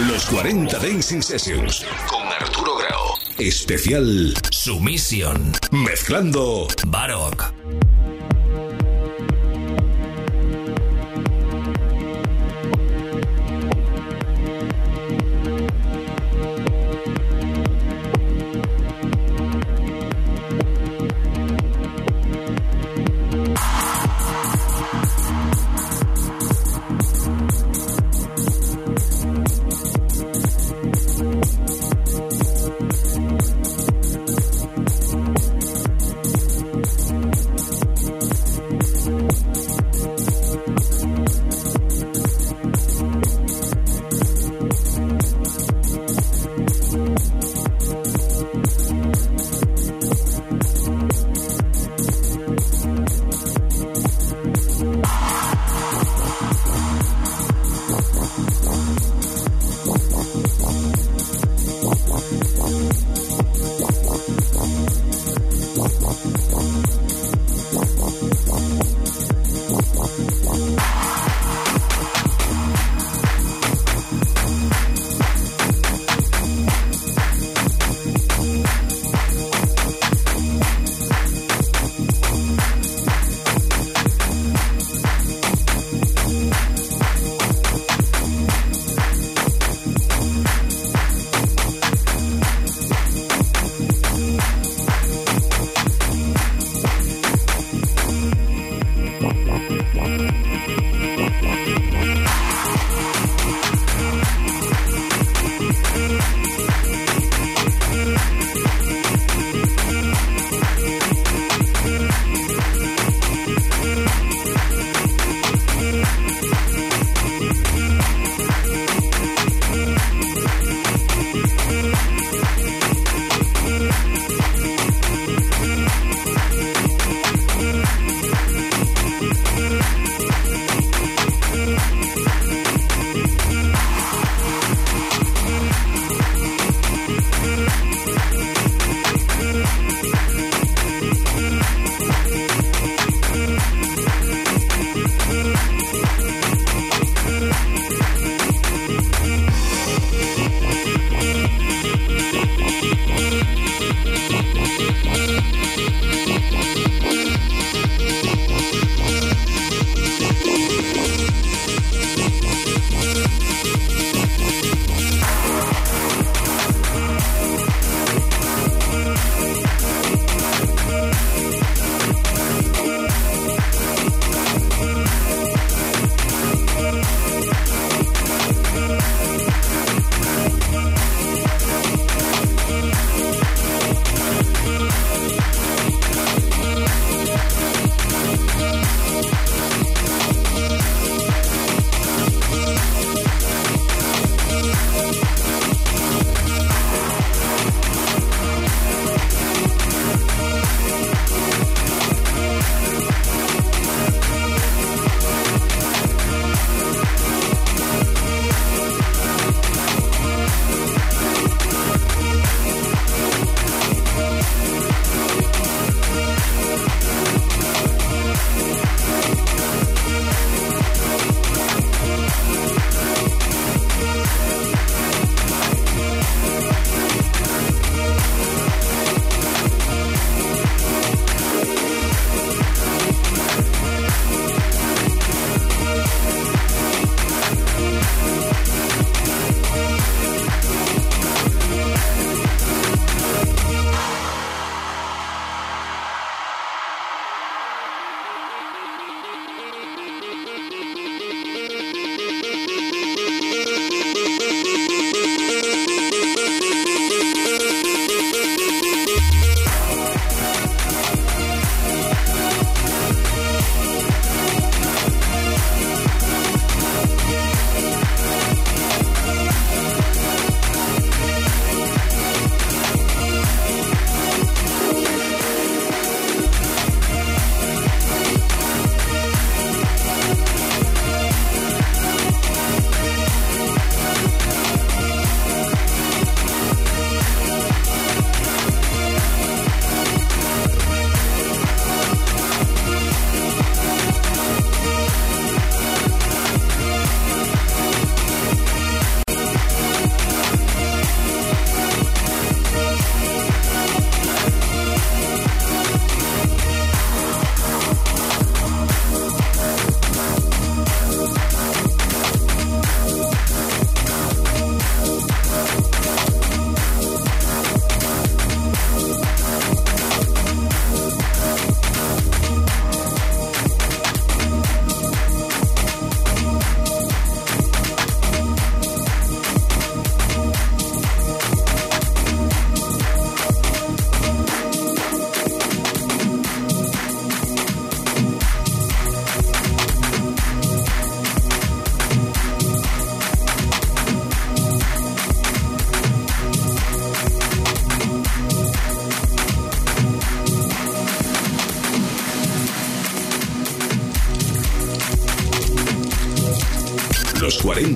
Los 40 Dancing Sessions con Arturo Grau. Especial Sumisión. Mezclando Baroque.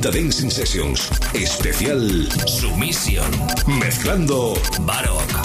40 Dancing Sessions. Especial Sumisión. Mezclando Baroque.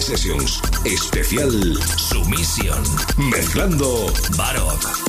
Sessions. Especial Sumisión. Mezclando Barok.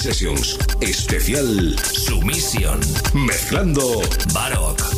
Sessions. Especial Sumisión. Mezclando Baroque.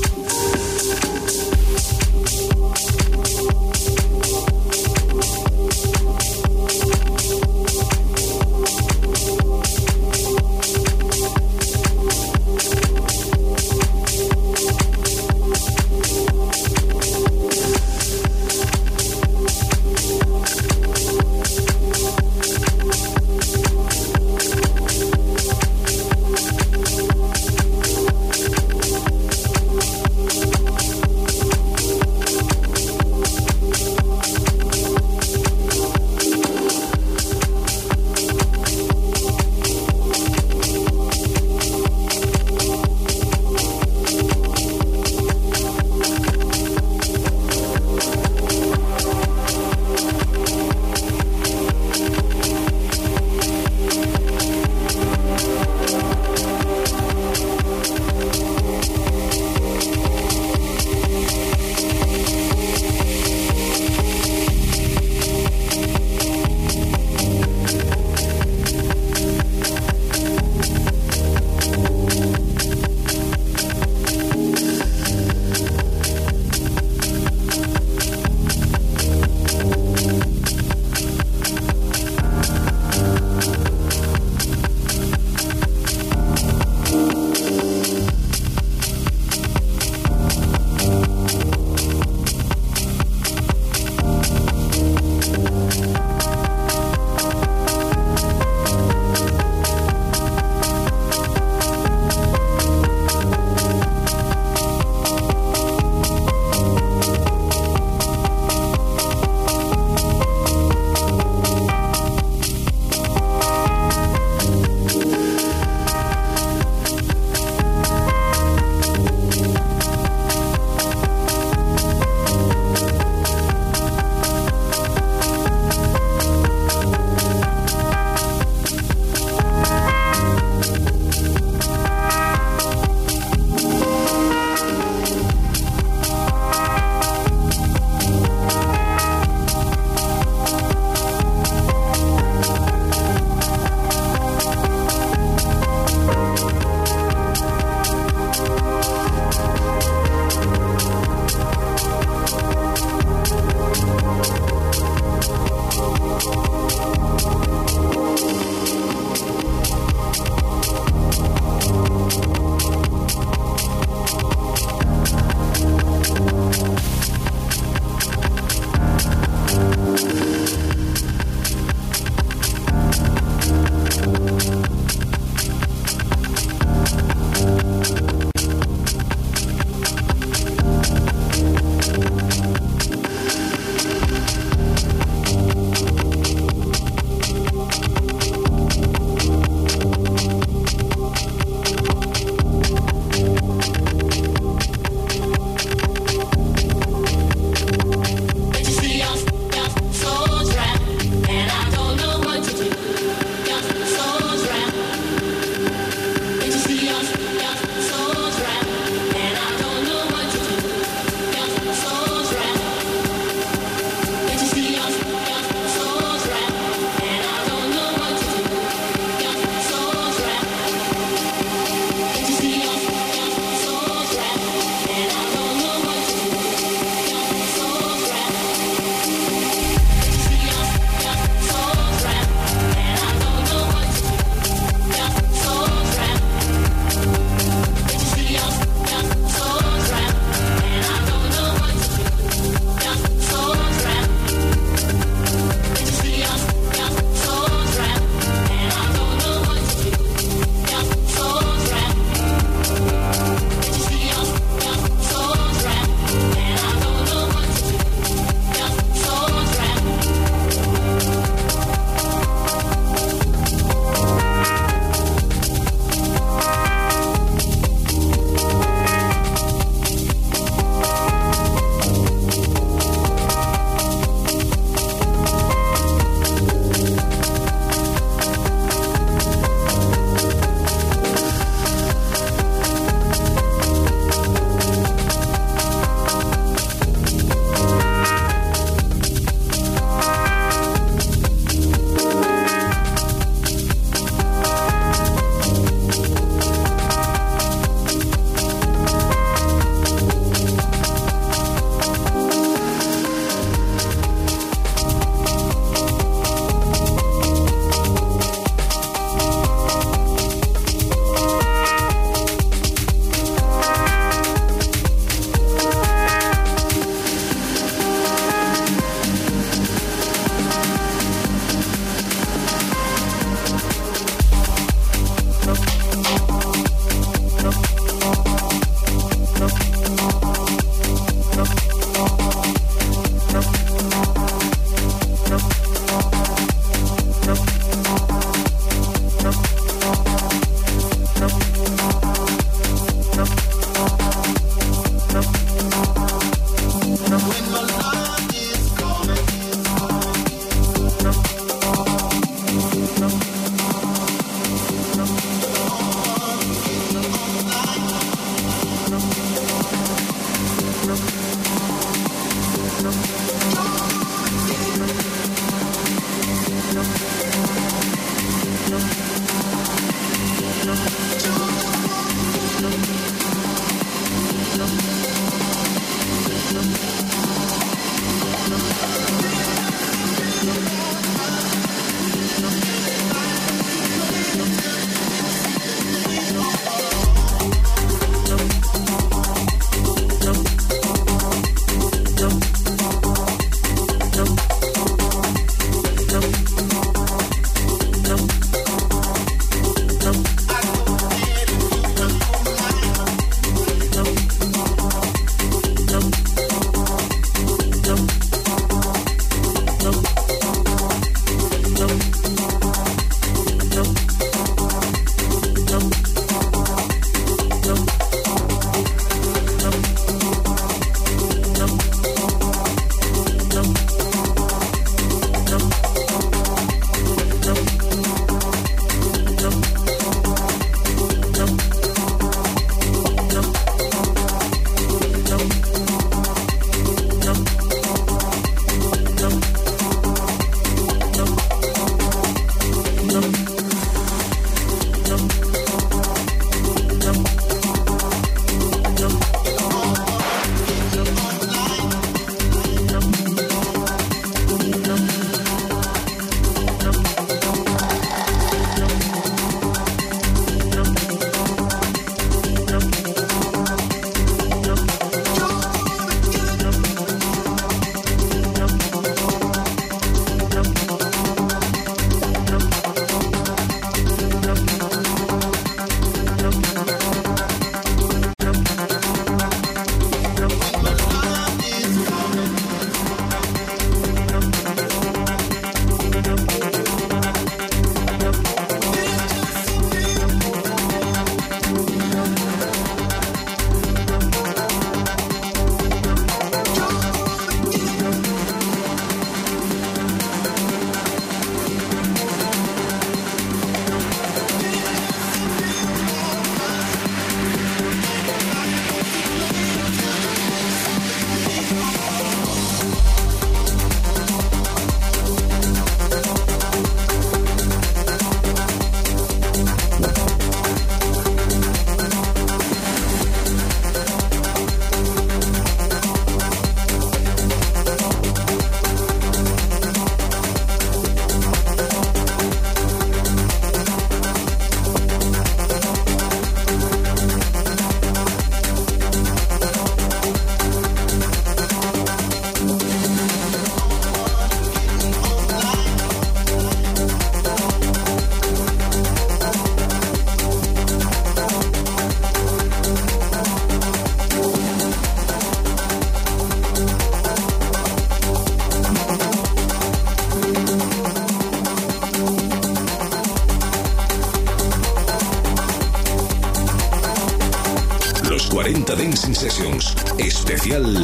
Especial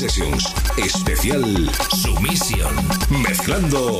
Sessions. Especial Sumisión. Mezclando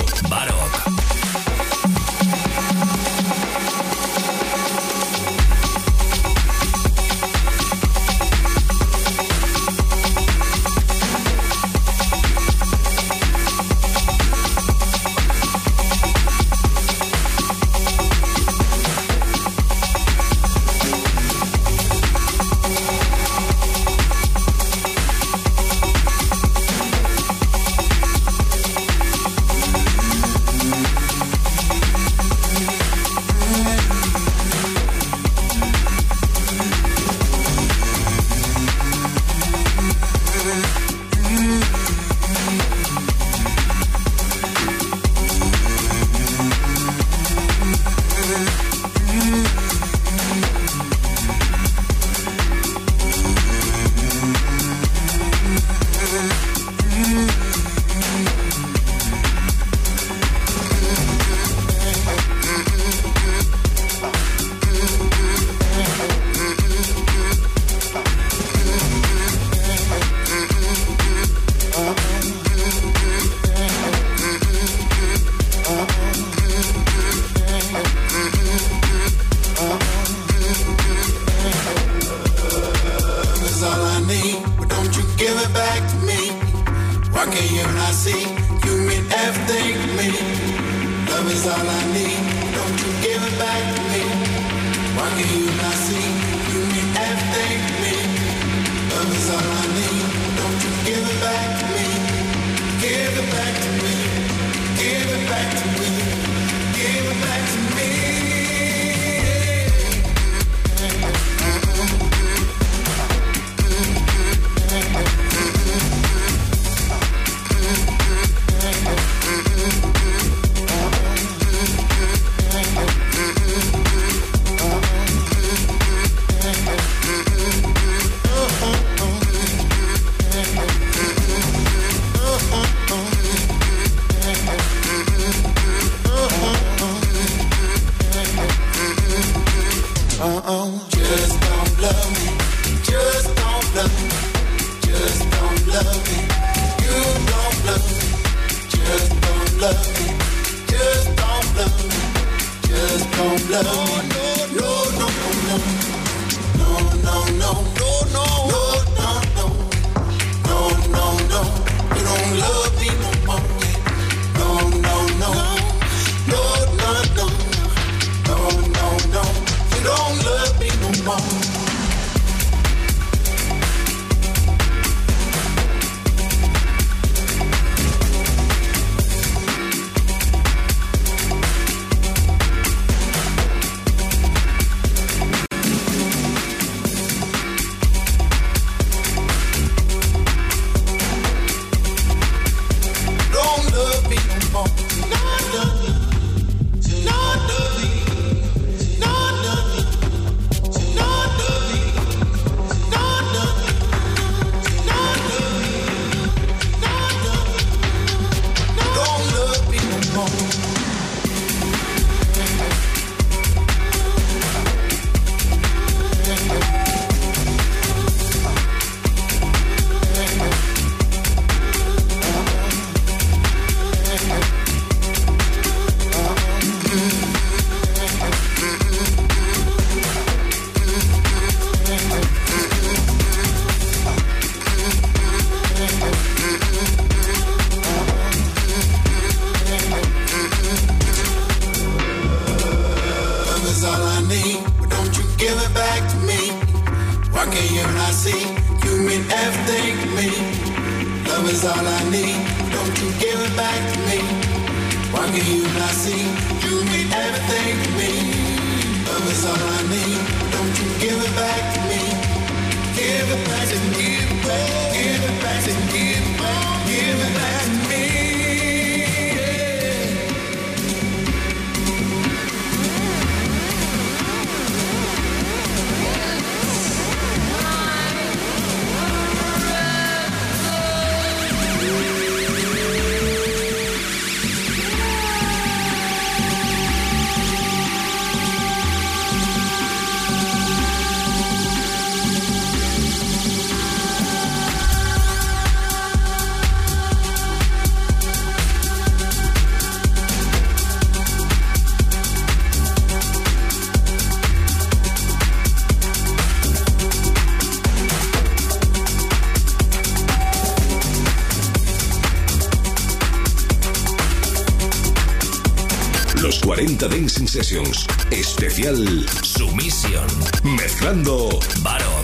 Sessions. Especial Sumisión. Mezclando Baroque.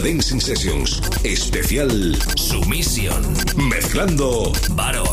Dancing Sessions. Especial Sumisión. Mezclando Baroque.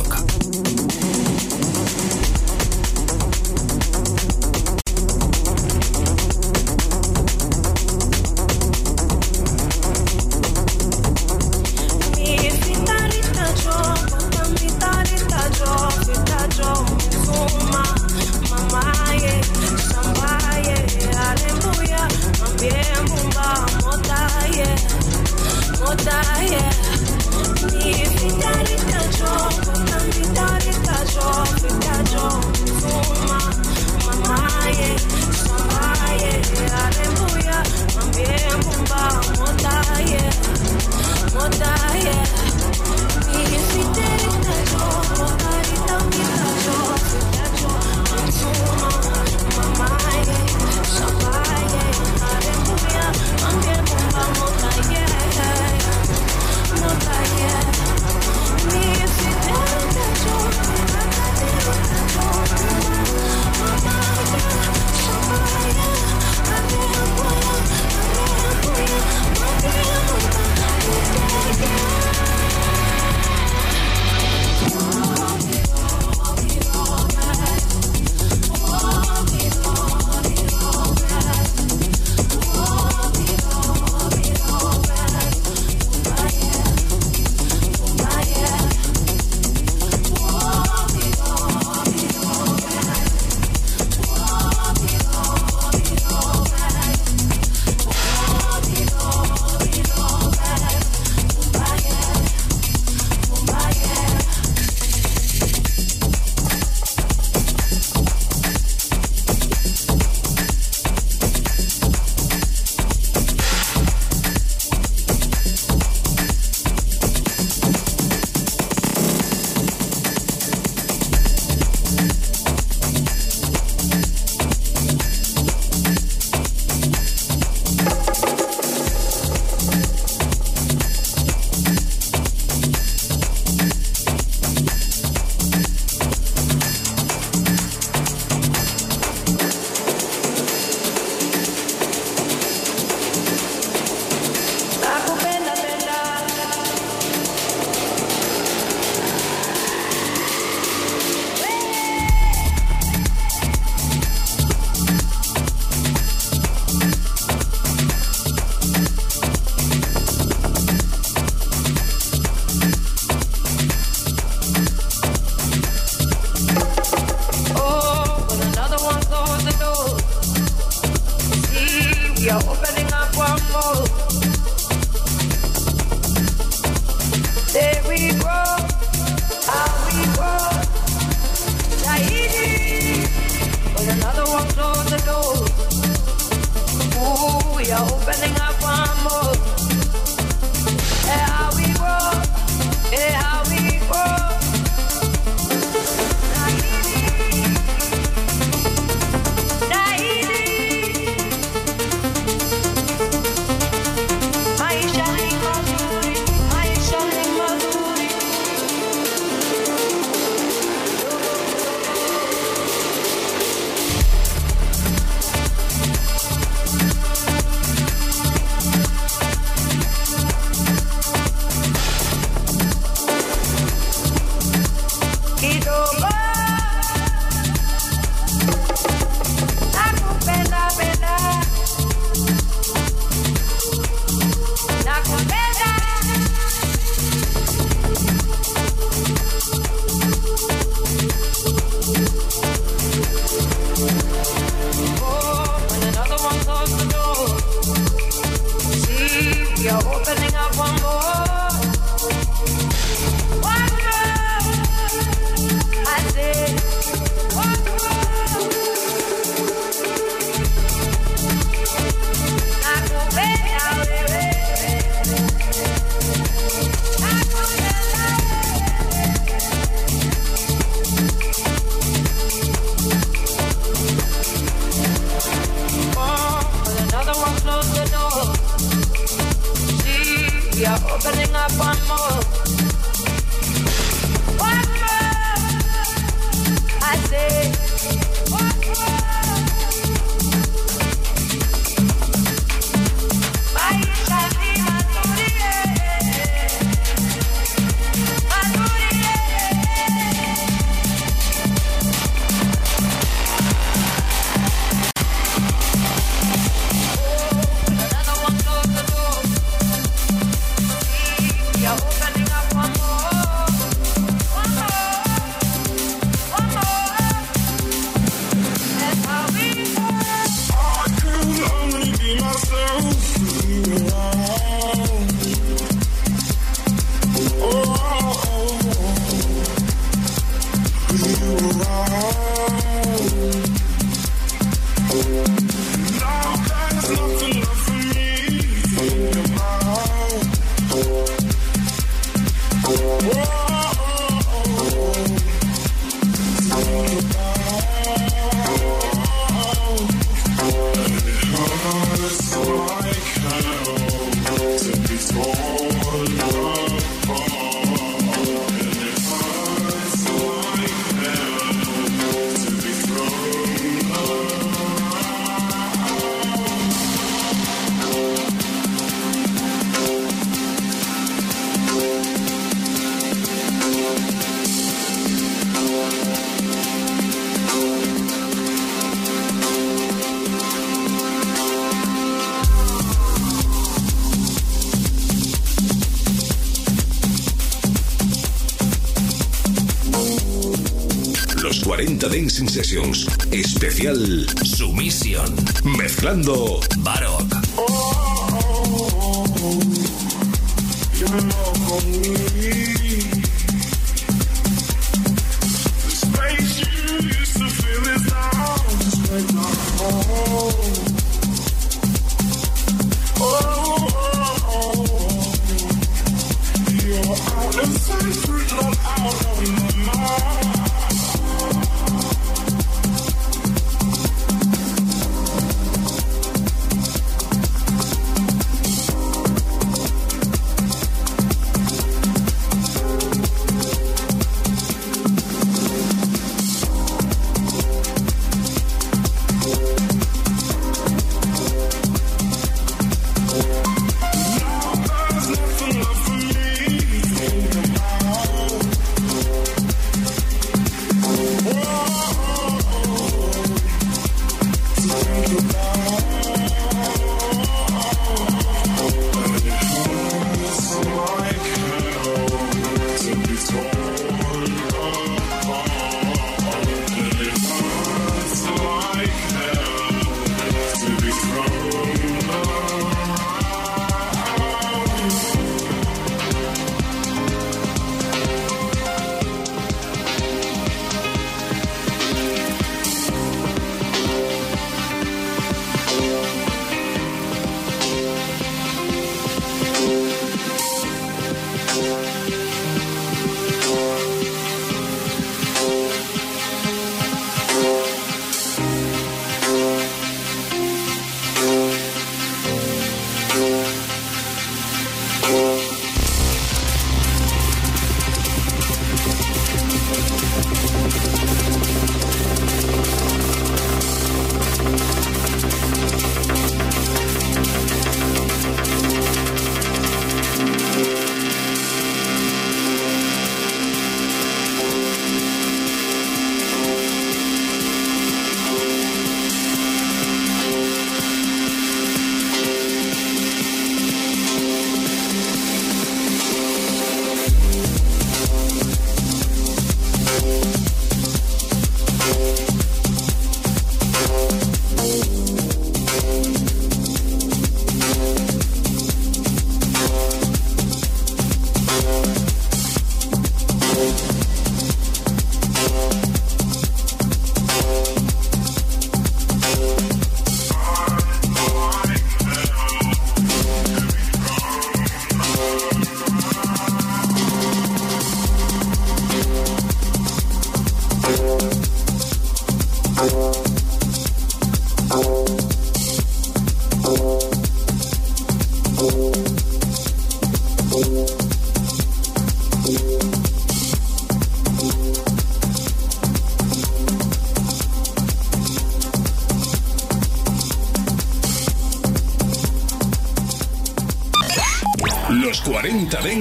40 Dancing Sessions. Especial Sumisión. Mezclando Baroque.